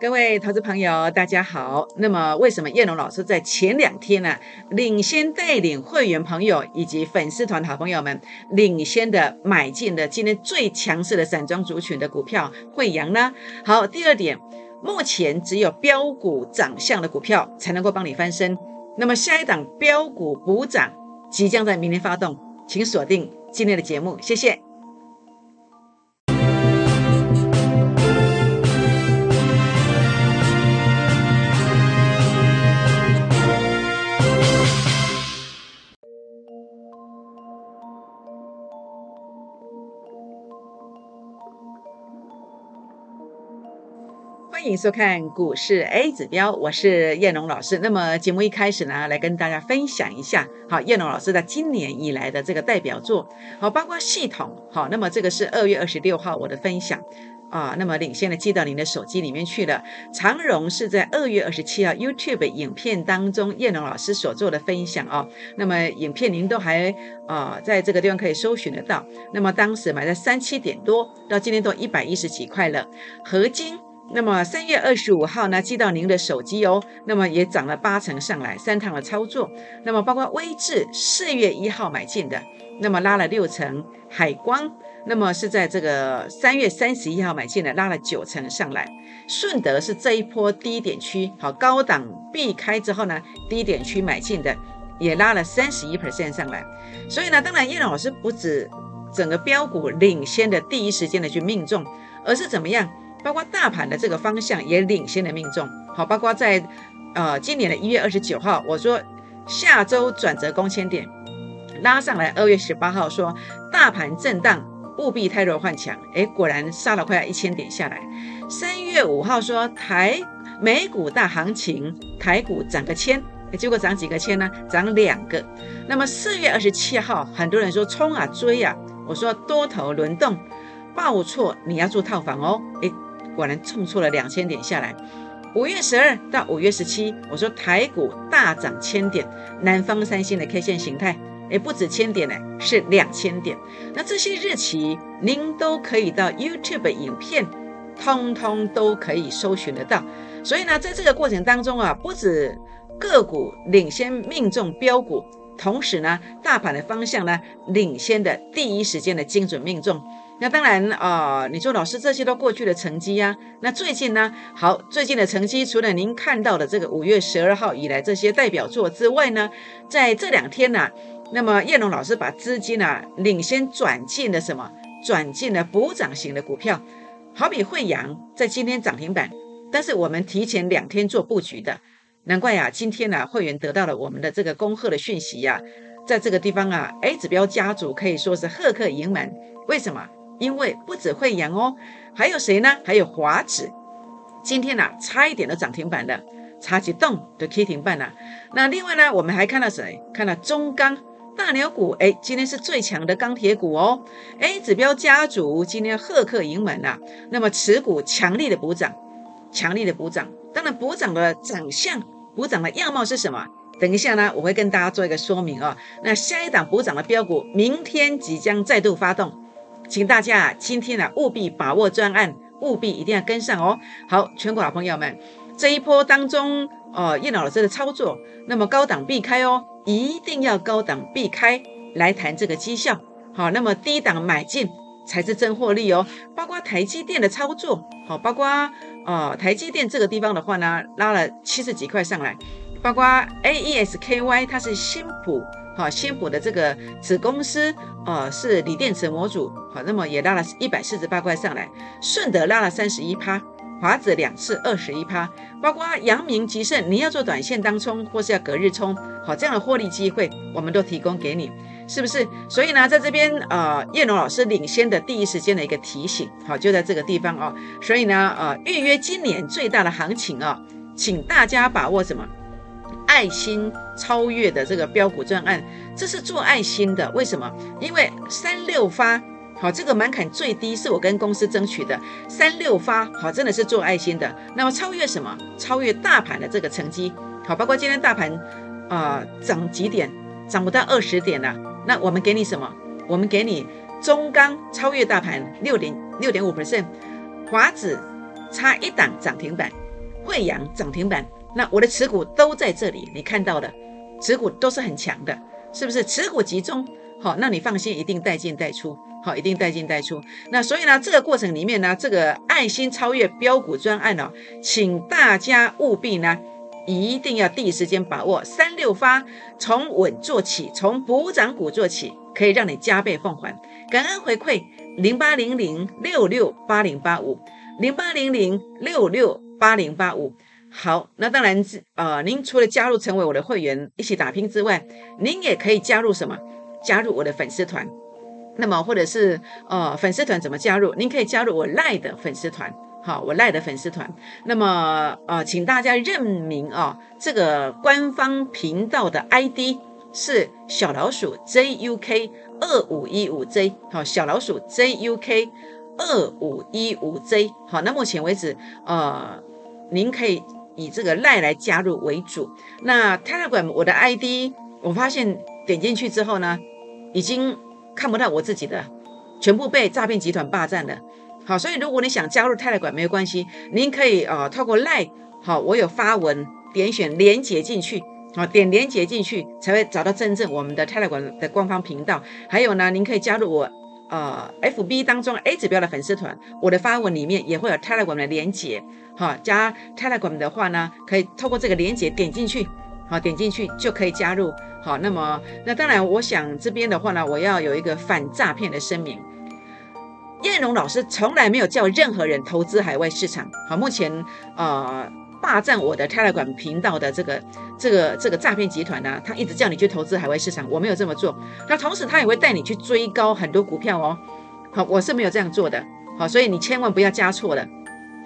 各位投资朋友，大家好。那么，为什么叶龙老师在前两天呢，领先带领会员朋友以及粉丝团好朋友们，领先的买进了今天最强势的散装族群的股票惠阳呢？好，第二点，目前只有标股涨向的股票才能够帮你翻身。那么，下一档标股补涨即将在明天发动，请锁定今天的节目，谢谢。欢迎收看股市 A 指标，我是叶龙老师。那么节目一开始呢，来跟大家分享一下，好，叶龙老师在今年以来的这个代表作，好，包括系统，好，那么这个是二月二十六号我的分享啊，那么领先的寄到您的手机里面去了。长荣是在二月二十七号 YouTube 影片当中叶龙老师所做的分享哦，那么影片您都还啊在这个地方可以搜寻得到。那么当时买在三七点多，到今天都一百一十几块了，合金。那么三月二十五号呢，寄到您的手机哦。那么也涨了八成上来，三趟的操作。那么包括微智四月一号买进的，那么拉了六成。海光，那么是在这个三月三十一号买进的，拉了九成上来。顺德是这一波低点区，好高档避开之后呢，低点区买进的，也拉了三十一 percent 上来。所以呢，当然叶老师不止整个标股领先的第一时间的去命中，而是怎么样？包括大盘的这个方向也领先的命中，好，包括在呃今年的一月二十九号，我说下周转折攻千点拉上来，二月十八号说大盘震荡务必太弱换强，哎，果然杀了快要一千点下来。三月五号说台美股大行情，台股涨个千，结果涨几个千呢？涨两个。那么四月二十七号，很多人说冲啊追啊，我说多头轮动，报错你要做套房哦，哎。果然冲出了两千点下来。五月十二到五月十七，我说台股大涨千点，南方三星的 K 线形态，也不止千点呢，是两千点。那这些日期您都可以到 YouTube 影片，通通都可以搜寻得到。所以呢，在这个过程当中啊，不止个股领先命中标股，同时呢，大盘的方向呢，领先的第一时间的精准命中。那当然啊，你说老师这些都过去的成绩呀。那最近呢？好，最近的成绩除了您看到的这个五月十二号以来这些代表作之外呢，在这两天呢，那么叶龙老师把资金呢领先转进了什么？转进了补涨型的股票，好比惠阳在今天涨停板，但是我们提前两天做布局的，难怪呀，今天呢会员得到了我们的这个恭贺的讯息呀，在这个地方啊，A 指标家族可以说是赫克盈门，为什么？因为不止惠阳哦，还有谁呢？还有华指，今天呢差一点都涨停板了，差几动都跌停板了。那另外呢，我们还看到谁？看到中钢大牛股，哎，今天是最强的钢铁股哦。哎，指标家族今天赫克盈门啊，那么持股强力的补涨，强力的补涨。当然，补涨的长相、补涨的样貌是什么？等一下呢，我会跟大家做一个说明啊。那下一档补涨的标股，明天即将再度发动。请大家今天呢务必把握专案，务必一定要跟上哦。好，全国老朋友们，这一波当中，哦，叶老师的操作，那么高档避开哦，一定要高档避开来谈这个绩效。好，那么低档买进才是真获利哦。包括台积电的操作，好，包括哦台积电这个地方的话呢，拉了七十几块上来，包括 A E S K Y，它是新普。好，新补的这个子公司，呃，是锂电池模组，好，那么也拉了一百四十八块上来，顺德拉了三十一趴，华子两次二十一趴，包括阳明、吉盛，你要做短线当冲或是要隔日冲，好，这样的获利机会我们都提供给你，是不是？所以呢，在这边，呃，叶龙老师领先的第一时间的一个提醒，好，就在这个地方哦，所以呢，呃，预约今年最大的行情啊，请大家把握什么？爱心超越的这个标股专案，这是做爱心的。为什么？因为三六发，好，这个门槛最低是我跟公司争取的。三六发，好，真的是做爱心的。那么超越什么？超越大盘的这个成绩，好，包括今天大盘啊涨几点，涨不到二十点了。那我们给你什么？我们给你中钢超越大盘六点六点五 percent，华指差一档涨停板。贵阳涨停板，那我的持股都在这里，你看到的持股都是很强的，是不是？持股集中，好，那你放心，一定带进带出，好，一定带进带出。那所以呢，这个过程里面呢，这个爱心超越标股专案哦，请大家务必呢。一定要第一时间把握三六发，从稳做起，从补涨股做起，可以让你加倍奉还。感恩回馈零八零零六六八零八五零八零零六六八零八五。好，那当然是，呃，您除了加入成为我的会员一起打拼之外，您也可以加入什么？加入我的粉丝团。那么，或者是呃，粉丝团怎么加入？您可以加入我赖的粉丝团。好，我赖的粉丝团，那么呃，请大家认明啊，这个官方频道的 ID 是小老鼠 JUK 二五一五 J，好，小老鼠 JUK 二五一五 J，好，那目前为止，呃，您可以以这个赖来加入为主。那 Telegram 我的 ID，我发现点进去之后呢，已经看不到我自己的，全部被诈骗集团霸占了。好，所以如果你想加入泰勒馆，没有关系，您可以呃透过赖，好，我有发文，点选连接进去，好，点连接进去才会找到真正我们的泰勒馆的官方频道。还有呢，您可以加入我呃 FB 当中 A 指标的粉丝团，我的发文里面也会有 Telegram 的连接。好，加 Telegram 的话呢，可以透过这个连接点进去，好，点进去就可以加入。好，那么那当然，我想这边的话呢，我要有一个反诈骗的声明。燕龙老师从来没有叫任何人投资海外市场。好，目前呃霸占我的泰来馆频道的这个这个这个诈骗集团呢，他一直叫你去投资海外市场，我没有这么做。那同时他也会带你去追高很多股票哦。好，我是没有这样做的。好，所以你千万不要加错了。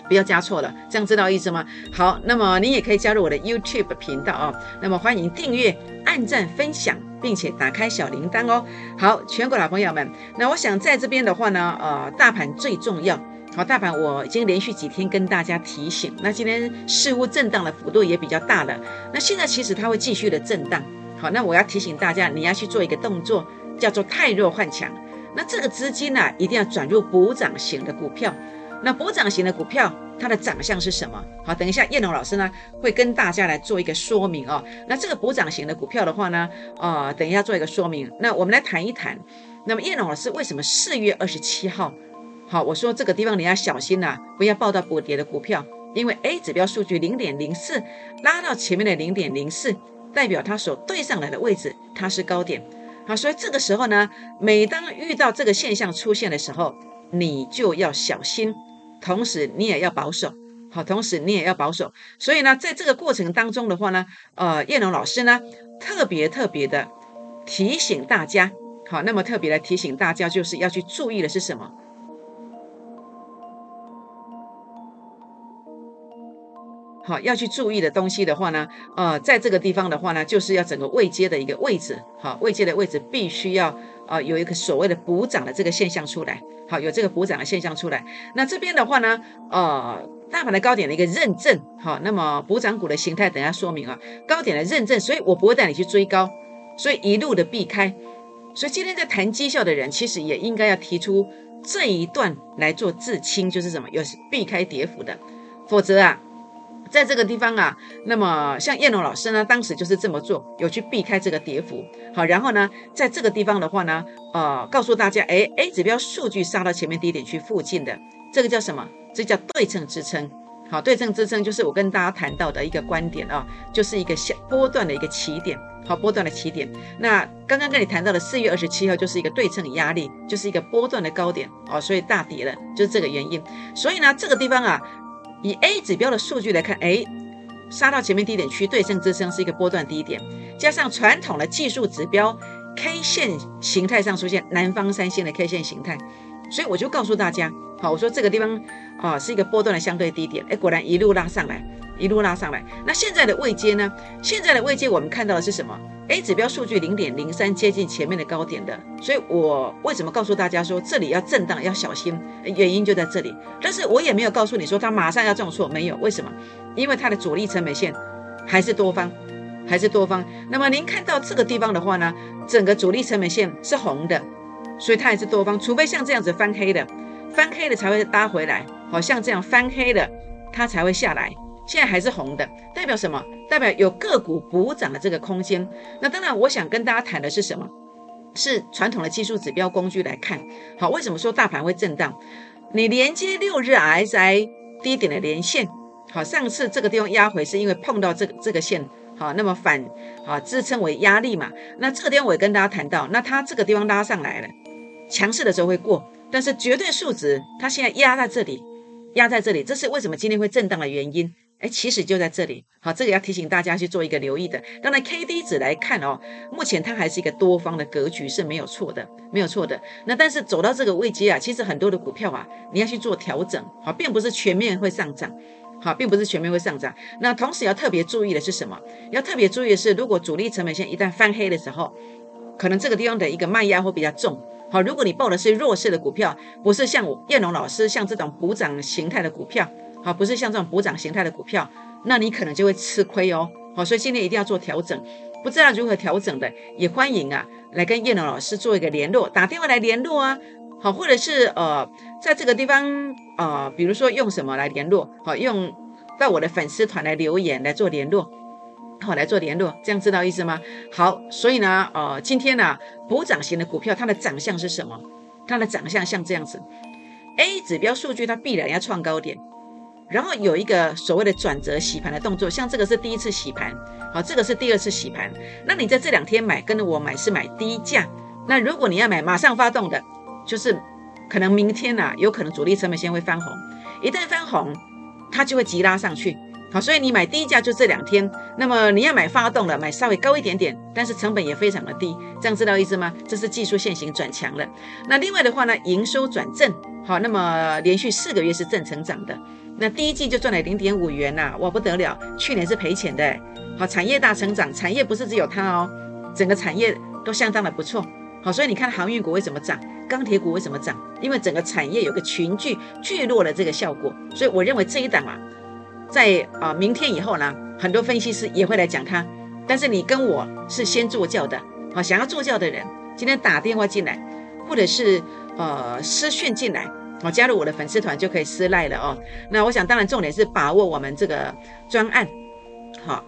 不要加错了，这样知道意思吗？好，那么你也可以加入我的 YouTube 频道啊。那么欢迎订阅、按赞、分享，并且打开小铃铛哦。好，全国老朋友们，那我想在这边的话呢，呃，大盘最重要。好，大盘我已经连续几天跟大家提醒，那今天似乎震荡的幅度也比较大了。那现在其实它会继续的震荡。好，那我要提醒大家，你要去做一个动作，叫做太弱换强。那这个资金呢，一定要转入补涨型的股票。那补涨型的股票，它的长相是什么？好，等一下叶龙老师呢会跟大家来做一个说明哦。那这个补涨型的股票的话呢，啊，等一下做一个说明。那我们来谈一谈。那么叶龙老师为什么四月二十七号，好，我说这个地方你要小心呐，不要报到补跌的股票，因为 A 指标数据零点零四拉到前面的零点零四，代表它所对上来的位置它是高点。好，所以这个时候呢，每当遇到这个现象出现的时候，你就要小心。同时你也要保守，好，同时你也要保守。所以呢，在这个过程当中的话呢，呃，叶龙老师呢特别特别的提醒大家，好，那么特别来提醒大家就是要去注意的是什么？好，要去注意的东西的话呢，呃，在这个地方的话呢，就是要整个位阶的一个位置，好，位阶的位置必须要。啊，有一个所谓的补涨的这个现象出来，好，有这个补涨的现象出来。那这边的话呢，呃，大盘的高点的一个认证，好，那么补涨股的形态，等下说明啊，高点的认证，所以我不会带你去追高，所以一路的避开。所以今天在谈绩效的人，其实也应该要提出这一段来做自清，就是什么，有避开跌幅的，否则啊。在这个地方啊，那么像叶龙老师呢，当时就是这么做，有去避开这个跌幅。好，然后呢，在这个地方的话呢，呃，告诉大家，哎，A 指标数据杀到前面低点区附近的，这个叫什么？这叫对称支撑。好，对称支撑就是我跟大家谈到的一个观点啊，就是一个小波段的一个起点。好，波段的起点。那刚刚跟你谈到的四月二十七号就是一个对称压力，就是一个波段的高点哦，所以大跌了，就是这个原因。所以呢，这个地方啊。以 A 指标的数据来看，哎，杀到前面低点区对称支撑是一个波段低点，加上传统的技术指标 K 线形态上出现南方三线的 K 线形态，所以我就告诉大家，好，我说这个地方啊是一个波段的相对低点，哎，果然一路拉上来。一路拉上来，那现在的位阶呢？现在的位阶我们看到的是什么？A 指标数据零点零三接近前面的高点的，所以我为什么告诉大家说这里要震荡要小心？原因就在这里。但是我也没有告诉你说它马上要重挫，没有。为什么？因为它的主力成本线还是多方，还是多方。那么您看到这个地方的话呢，整个主力成本线是红的，所以它还是多方。除非像这样子翻黑的，翻黑的才会搭回来。好像这样翻黑的，它才会下来。现在还是红的，代表什么？代表有个股补涨的这个空间。那当然，我想跟大家谈的是什么？是传统的技术指标工具来看。好，为什么说大盘会震荡？你连接六日 RSI 低点的连线，好，上次这个地方压回是因为碰到这个这个线，好，那么反好支撑为压力嘛。那这个地方我也跟大家谈到，那它这个地方拉上来了，强势的时候会过，但是绝对数值它现在压在这里。压在这里，这是为什么今天会震荡的原因。哎，其实就在这里。好，这个要提醒大家去做一个留意的。当然，K D 值来看哦，目前它还是一个多方的格局是没有错的，没有错的。那但是走到这个位阶啊，其实很多的股票啊，你要去做调整。好，并不是全面会上涨。好，并不是全面会上涨。那同时要特别注意的是什么？要特别注意的是，如果主力成本线一旦翻黑的时候，可能这个地方的一个卖压会比较重。好，如果你报的是弱势的股票，不是像我叶龙老师像这种补涨形态的股票，好，不是像这种补涨形态的股票，那你可能就会吃亏哦。好，所以今天一定要做调整，不知道如何调整的，也欢迎啊来跟叶龙老师做一个联络，打电话来联络啊。好，或者是呃，在这个地方呃，比如说用什么来联络？好，用到我的粉丝团来留言来做联络。好，来做联络，这样知道意思吗？好，所以呢，呃，今天呢，补涨型的股票，它的长相是什么？它的长相像这样子，A 指标数据它必然要创高点，然后有一个所谓的转折洗盘的动作，像这个是第一次洗盘，好，这个是第二次洗盘。那你在这两天买，跟着我买是买低价。那如果你要买马上发动的，就是可能明天呐，有可能主力成本线会翻红，一旦翻红，它就会急拉上去。好，所以你买低价就这两天，那么你要买发动了，买稍微高一点点，但是成本也非常的低，这样知道意思吗？这是技术线型转强了。那另外的话呢，营收转正，好，那么连续四个月是正成长的，那第一季就赚了零点五元呐，哇不得了，去年是赔钱的。好，产业大成长，产业不是只有它哦，整个产业都相当的不错。好，所以你看航运股为什么涨，钢铁股为什么涨？因为整个产业有个群聚聚落的这个效果，所以我认为这一档啊。在啊，明天以后呢，很多分析师也会来讲它。但是你跟我是先做教的，好，想要做教的人，今天打电话进来，或者是呃私讯进来，好，加入我的粉丝团就可以私赖了哦。那我想，当然重点是把握我们这个专案，好，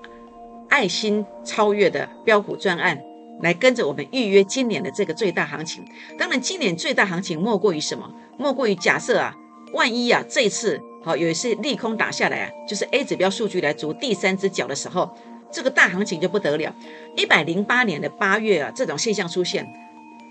爱心超越的标股专案，来跟着我们预约今年的这个最大行情。当然，今年最大行情莫过于什么？莫过于假设啊，万一啊，这一次。好，有一次利空打下来啊，就是 A 指标数据来逐第三只脚的时候，这个大行情就不得了。一百零八年的八月啊，这种现象出现，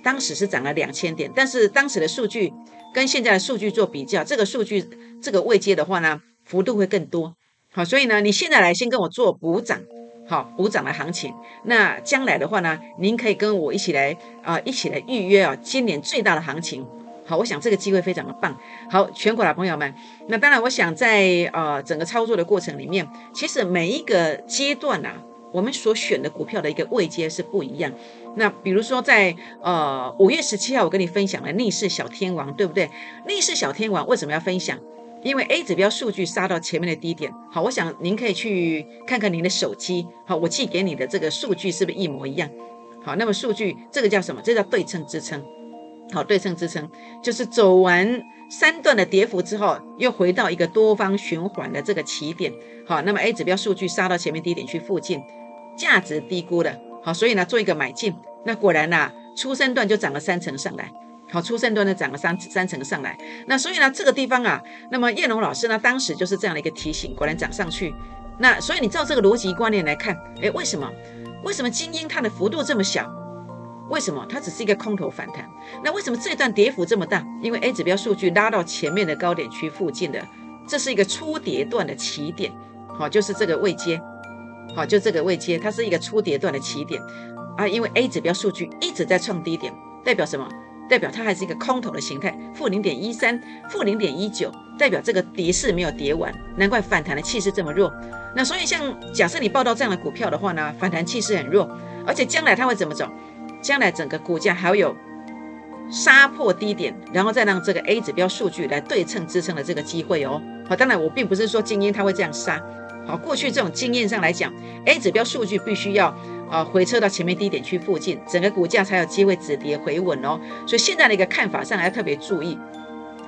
当时是涨了两千点，但是当时的数据跟现在的数据做比较，这个数据这个位阶的话呢，幅度会更多。好，所以呢，你现在来先跟我做补涨，好补涨的行情。那将来的话呢，您可以跟我一起来啊，一起来预约啊，今年最大的行情。好，我想这个机会非常的棒。好，全国的朋友们，那当然，我想在呃整个操作的过程里面，其实每一个阶段啊，我们所选的股票的一个位阶是不一样。那比如说在呃五月十七号，我跟你分享了逆势小天王，对不对？逆势小天王为什么要分享？因为 A 指标数据杀到前面的低点。好，我想您可以去看看您的手机。好，我寄给你的这个数据是不是一模一样？好，那么数据这个叫什么？这叫对称支撑。好，对称支撑就是走完三段的跌幅之后，又回到一个多方循环的这个起点。好，那么 A 指标数据杀到前面低点去附近，价值低估了。好，所以呢做一个买进。那果然呐，初升段就涨了三成上来。好，初升段呢涨了三三成上来。那所以呢这个地方啊，那么叶龙老师呢当时就是这样的一个提醒，果然涨上去。那所以你照这个逻辑观念来看，哎，为什么？为什么精英它的幅度这么小？为什么它只是一个空头反弹？那为什么这段跌幅这么大？因为 A 指标数据拉到前面的高点区附近的，这是一个初跌段的起点，好，就是这个位阶，好，就这个位阶，它是一个初跌段的起点啊。因为 A 指标数据一直在创低点，代表什么？代表它还是一个空头的形态，负零点一三，负零点一九，代表这个跌势没有跌完，难怪反弹的气势这么弱。那所以像假设你报到这样的股票的话呢，反弹气势很弱，而且将来它会怎么走？将来整个股价还有杀破低点，然后再让这个 A 指标数据来对称支撑的这个机会哦。好，当然我并不是说精英它会这样杀。好，过去这种经验上来讲，A 指标数据必须要啊回撤到前面低点区附近，整个股价才有机会止跌回稳哦。所以现在的一个看法上要特别注意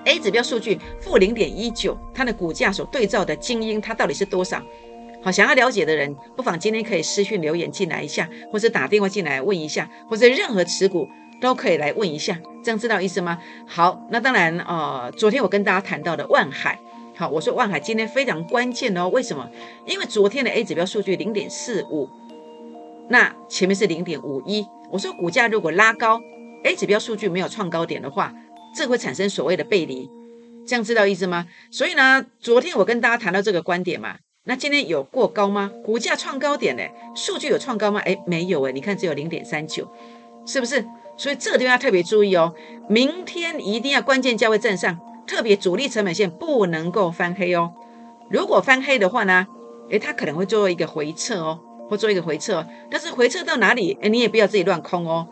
，A 指标数据负零点一九，它的股价所对照的精英，它到底是多少？好，想要了解的人，不妨今天可以私讯留言进来一下，或者打电话进来问一下，或者任何持股都可以来问一下，这样知道意思吗？好，那当然，呃，昨天我跟大家谈到的万海，好，我说万海今天非常关键哦，为什么？因为昨天的 A 指标数据零点四五，那前面是零点五一，我说股价如果拉高，A 指标数据没有创高点的话。这会产生所谓的背离，这样知道意思吗？所以呢，昨天我跟大家谈到这个观点嘛，那今天有过高吗？股价创高点呢？数据有创高吗？哎，没有哎，你看只有零点三九，是不是？所以这个地方要特别注意哦，明天一定要关键价位站上，特别主力成本线不能够翻黑哦。如果翻黑的话呢，哎，它可能会做一个回撤哦，或做一个回撤，但是回撤到哪里？哎，你也不要自己乱空哦，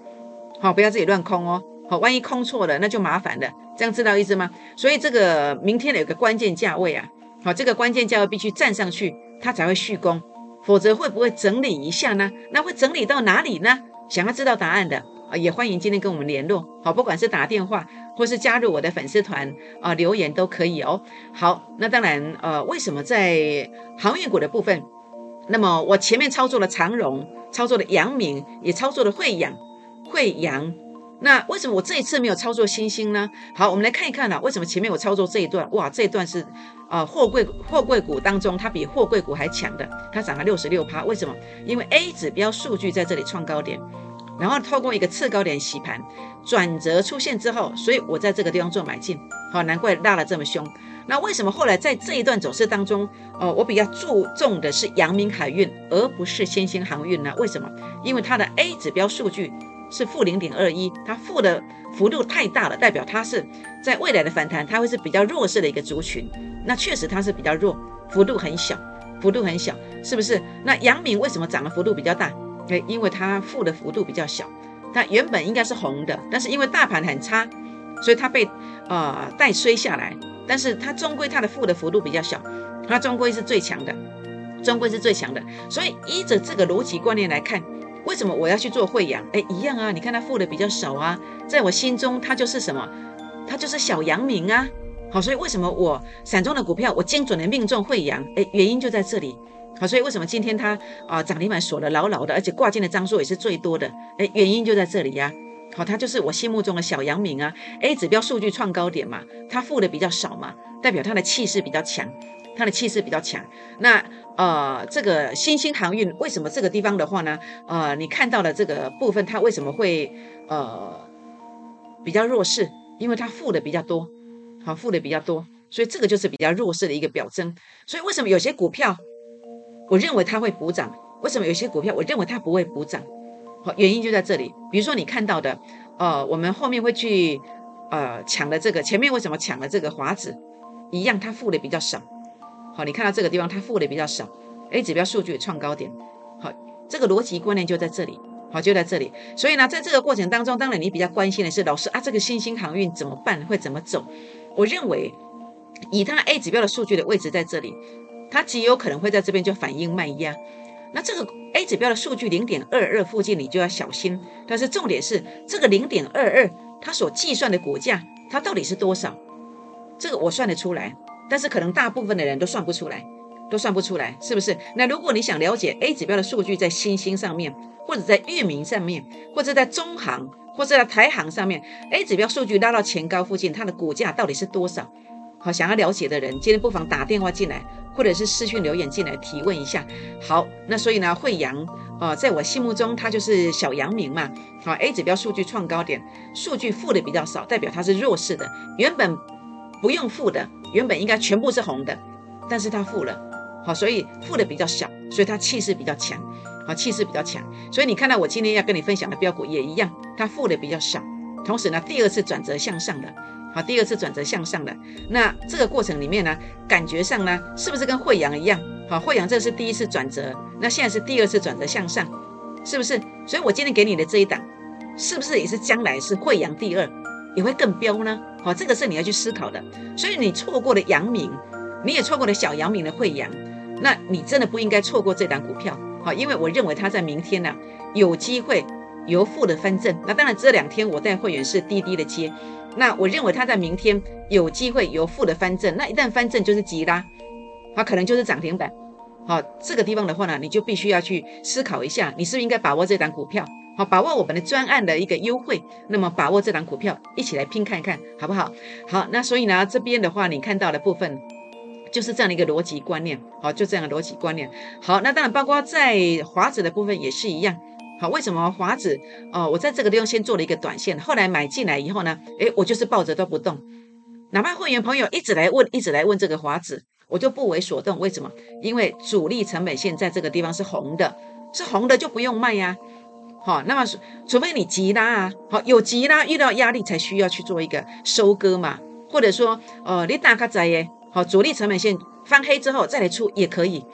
好，不要自己乱空哦。好，万一空错了，那就麻烦了。这样知道意思吗？所以这个明天有个关键价位啊，好，这个关键价位必须站上去，它才会续攻，否则会不会整理一下呢？那会整理到哪里呢？想要知道答案的啊，也欢迎今天跟我们联络。好，不管是打电话或是加入我的粉丝团啊，留言都可以哦。好，那当然呃，为什么在航运股的部分，那么我前面操作了长荣，操作了阳明，也操作了惠阳，惠阳。那为什么我这一次没有操作星星呢？好，我们来看一看啊，为什么前面我操作这一段，哇，这一段是啊货柜货柜股当中，它比货柜股还强的，它涨了六十六趴。为什么？因为 A 指标数据在这里创高点，然后透过一个次高点洗盘转折出现之后，所以我在这个地方做买进。好，难怪拉了这么凶。那为什么后来在这一段走势当中，呃，我比较注重的是阳明海运，而不是新兴航运呢？为什么？因为它的 A 指标数据。是负零点二一，它负的幅度太大了，代表它是在未来的反弹，它会是比较弱势的一个族群。那确实它是比较弱，幅度很小，幅度很小，是不是？那阳明为什么涨的幅度比较大？哎，因为它负的幅度比较小，它原本应该是红的，但是因为大盘很差，所以它被呃带衰下来。但是它终归它的负的幅度比较小，它终归是最强的，终归是最强的。所以依着这个逻辑观念来看。为什么我要去做汇阳？哎，一样啊！你看它负的比较少啊，在我心中它就是什么？它就是小阳明啊！好，所以为什么我散中的股票我精准的命中汇阳？哎，原因就在这里。好，所以为什么今天它啊涨停板锁的牢牢的，而且挂件的张数也是最多的？哎，原因就在这里呀！好，它就是我心目中的小阳明啊！A 指标数据创高点嘛，它负的比较少嘛，代表它的气势比较强。它的气势比较强，那呃，这个新兴航运为什么这个地方的话呢？呃，你看到的这个部分，它为什么会呃比较弱势？因为它负的比较多，好，负的比较多，所以这个就是比较弱势的一个表征。所以为什么有些股票，我认为它会补涨？为什么有些股票我认为它不会补涨？好，原因就在这里。比如说你看到的，呃，我们后面会去呃抢的这个，前面为什么抢了这个华子？一样，它负的比较少。好，你看到这个地方，它负的比较少，A 指标数据创高点，好，这个逻辑观念就在这里，好，就在这里。所以呢，在这个过程当中，当然你比较关心的是，老师啊，这个新兴航运怎么办，会怎么走？我认为，以它 A 指标的数据的位置在这里，它极有可能会在这边就反映卖压。那这个 A 指标的数据零点二二附近，你就要小心。但是重点是，这个零点二二，它所计算的股价，它到底是多少？这个我算得出来。但是可能大部分的人都算不出来，都算不出来，是不是？那如果你想了解 A 指标的数据在新兴上面，或者在域名上面，或者在中行，或者在台行上面，A 指标数据拉到前高附近，它的股价到底是多少？好，想要了解的人，今天不妨打电话进来，或者是私讯留言进来提问一下。好，那所以呢，惠阳啊，在我心目中它就是小阳明嘛。好，A 指标数据创高点，数据负的比较少，代表它是弱势的，原本。不用负的，原本应该全部是红的，但是它负了，好，所以负的比较小，所以它气势比较强，好，气势比较强，所以你看到我今天要跟你分享的标股也一样，它负的比较少，同时呢，第二次转折向上的，好，第二次转折向上的，那这个过程里面呢，感觉上呢，是不是跟惠阳一样？好，惠阳这是第一次转折，那现在是第二次转折向上，是不是？所以我今天给你的这一档，是不是也是将来是惠阳第二？也会更标呢，好，这个是你要去思考的。所以你错过了阳明，你也错过了小阳明的惠阳，那你真的不应该错过这档股票，好，因为我认为它在明天呢有机会由负的翻正。那当然这两天我带会员是滴滴的接，那我认为它在明天有机会由负的翻正，那一旦翻正就是急拉，它可能就是涨停板。好，这个地方的话呢，你就必须要去思考一下，你是不是应该把握这档股票？好，把握我们的专案的一个优惠，那么把握这档股票，一起来拼看看，好不好？好，那所以呢，这边的话你看到的部分就是这样的一个逻辑观念，好，就这样的逻辑观念。好，那当然包括在华子的部分也是一样。好，为什么华子？哦，我在这个地方先做了一个短线，后来买进来以后呢，诶，我就是抱着都不动，哪怕会员朋友一直来问，一直来问这个华子，我就不为所动。为什么？因为主力成本线在这个地方是红的，是红的就不用卖呀。好，那么除非你急拉啊，好有急拉遇到压力才需要去做一个收割嘛，或者说，呃，你打卡仔耶，好主力成本线翻黑之后再来出也可以，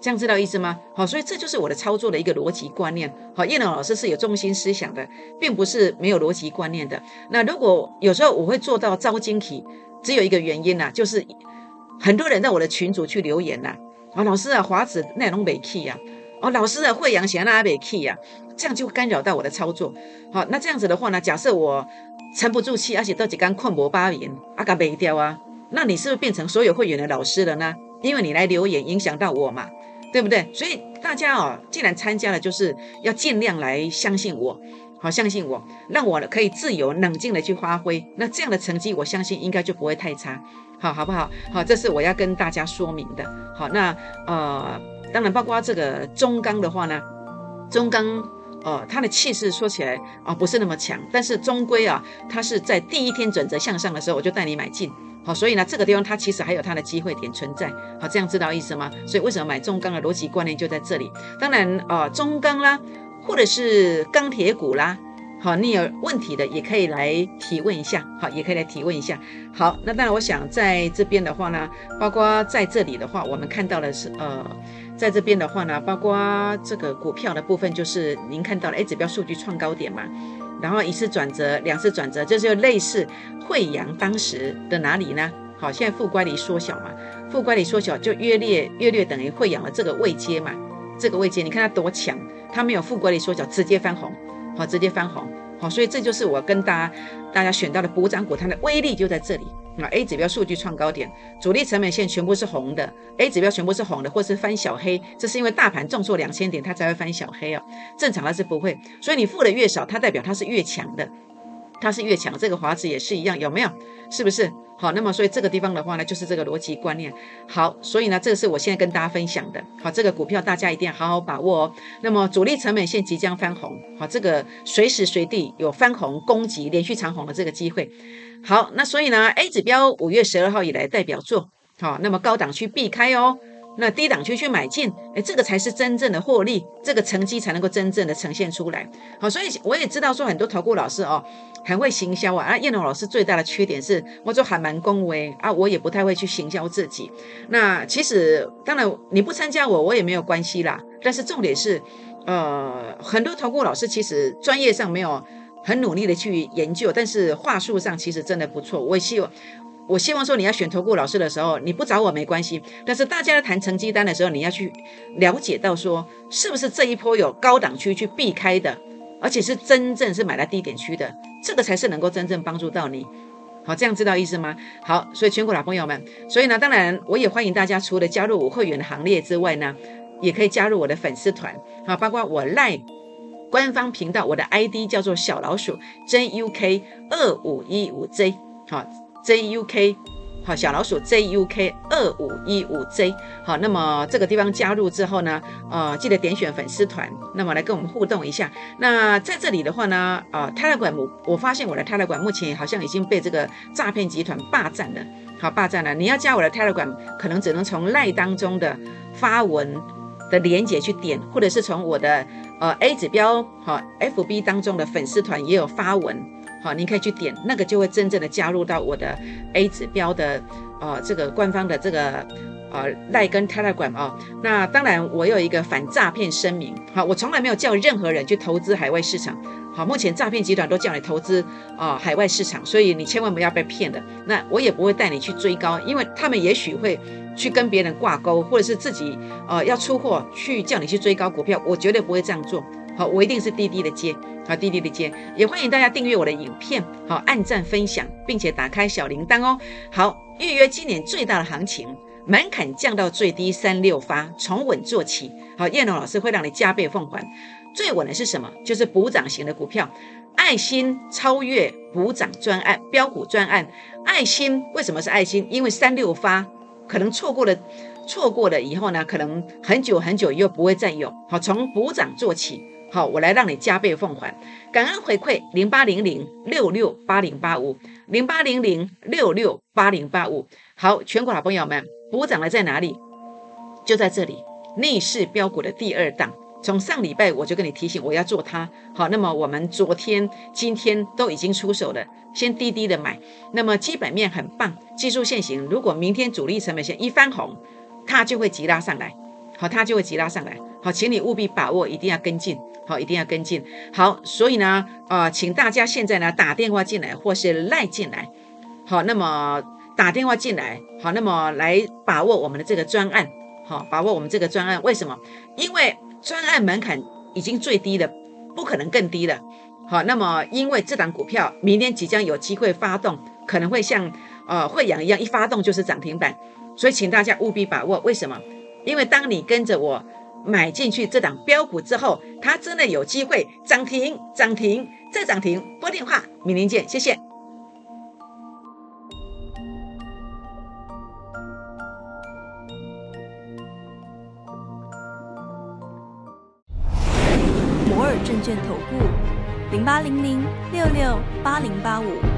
这样知道意思吗？好，所以这就是我的操作的一个逻辑观念。好，叶龙老师是有中心思想的，并不是没有逻辑观念的。那如果有时候我会做到招惊喜，只有一个原因呐，就是很多人在我的群组去留言呐，啊，老师啊，华子内容没 key 呀。哦，老师啊，惠阳贤拉北 key 呀，这样就干扰到我的操作。好，那这样子的话呢，假设我沉不住气，而且到几刚困魔八言，阿嘎没掉啊，那你是不是变成所有会员的老师了呢？因为你来留言影响到我嘛，对不对？所以大家哦，既然参加了，就是要尽量来相信我，好，相信我，让我可以自由冷静的去发挥。那这样的成绩，我相信应该就不会太差，好好不好？好，这是我要跟大家说明的。好，那呃。当然，包括这个中钢的话呢，中钢，呃，它的气势说起来啊不是那么强，但是终归啊，它是在第一天转折向上的时候，我就带你买进，好，所以呢，这个地方它其实还有它的机会点存在，好，这样知道意思吗？所以为什么买中钢的逻辑观念就在这里。当然，啊，中钢啦，或者是钢铁股啦。好，你有问题的也可以来提问一下，好，也可以来提问一下。好，那当然，我想在这边的话呢，包括在这里的话，我们看到的是，呃，在这边的话呢，包括这个股票的部分，就是您看到了 A 指标数据创高点嘛，然后一次转折，两次转折，这就类似惠阳当时的哪里呢？好，现在负乖离缩小嘛，负乖离缩小就约略约略等于惠阳的这个位阶嘛，这个位阶你看它多强，它没有负乖离缩小，直接翻红。好，直接翻红，好，所以这就是我跟大家大家选到的补涨股，它的威力就在这里。那 A 指标数据创高点，主力成本线全部是红的，A 指标全部是红的，或是翻小黑，这是因为大盘重挫两千点，它才会翻小黑哦。正常它是不会，所以你付的越少，它代表它是越强的，它是越强。这个华子也是一样，有没有？是不是？好，那么所以这个地方的话呢，就是这个逻辑观念。好，所以呢，这个是我现在跟大家分享的。好，这个股票大家一定要好好把握哦。那么主力成本线即将翻红，好，这个随时随地有翻红攻击、连续长红的这个机会。好，那所以呢，A 指标五月十二号以来代表作，好，那么高档区避开哦。那低档区去买进，哎，这个才是真正的获利，这个成绩才能够真正的呈现出来。好，所以我也知道说很多投顾老师哦，很会行销啊。啊，燕龙老师最大的缺点是，我就还蛮恭维啊，我也不太会去行销自己。那其实当然你不参加我，我也没有关系啦。但是重点是，呃，很多投顾老师其实专业上没有很努力的去研究，但是话术上其实真的不错。我也希望。我希望说，你要选投顾老师的时候，你不找我没关系。但是大家在谈成绩单的时候，你要去了解到说，是不是这一波有高档区去避开的，而且是真正是买在低点区的，这个才是能够真正帮助到你。好，这样知道意思吗？好，所以全国老朋友们，所以呢，当然我也欢迎大家，除了加入我会员的行列之外呢，也可以加入我的粉丝团。好，包括我赖官方频道，我的 ID 叫做小老鼠 JUK 二五一五 J。好。JUK 好，小老鼠 JUK 二五一五 J 好，那么这个地方加入之后呢，呃，记得点选粉丝团，那么来跟我们互动一下。那在这里的话呢，啊，泰勒管我我发现我的泰勒管目前好像已经被这个诈骗集团霸占了，好，霸占了。你要加我的泰勒管，可能只能从赖当中的发文的连接去点，或者是从我的呃 A 指标好 FB 当中的粉丝团也有发文。好，您可以去点那个，就会真正的加入到我的 A 指标的，呃，这个官方的这个呃赖根 Telegram 啊。那当然，我有一个反诈骗声明。好，我从来没有叫任何人去投资海外市场。好，目前诈骗集团都叫你投资啊海外市场，所以你千万不要被骗的。那我也不会带你去追高，因为他们也许会去跟别人挂钩，或者是自己呃要出货去叫你去追高股票，我绝对不会这样做。好，我一定是滴滴的接，好，滴滴的接，也欢迎大家订阅我的影片，好，按赞分享，并且打开小铃铛哦。好，预约今年最大的行情，门槛降到最低三六发，从稳做起。好，叶龙老师会让你加倍奉还。最稳的是什么？就是补涨型的股票，爱心超越补涨专案，标股专案。爱心为什么是爱心？因为三六发可能错过了。错过了以后呢，可能很久很久又不会再有。好，从补涨做起。好，我来让你加倍奉还，感恩回馈零八零零六六八零八五零八零零六六八零八五。好，全国老朋友们，补涨的在哪里？就在这里，逆势标股的第二档。从上礼拜我就跟你提醒我要做它。好，那么我们昨天、今天都已经出手了，先低低的买。那么基本面很棒，技术线型，如果明天主力成本线一翻红。它就会急拉上来，好，它就会急拉上来，好，请你务必把握，一定要跟进，好，一定要跟进，好，所以呢，呃，请大家现在呢打电话进来或是赖进来，好，那么打电话进来，好，那么来把握我们的这个专案，好，把握我们这个专案，为什么？因为专案门槛已经最低了，不可能更低了，好，那么因为这档股票明天即将有机会发动，可能会像呃惠阳一样，一发动就是涨停板。所以，请大家务必把握。为什么？因为当你跟着我买进去这档标股之后，它真的有机会涨停、涨停再涨停。拨电话，明天见，谢谢。摩尔证券投顾零八零零六六八零八五。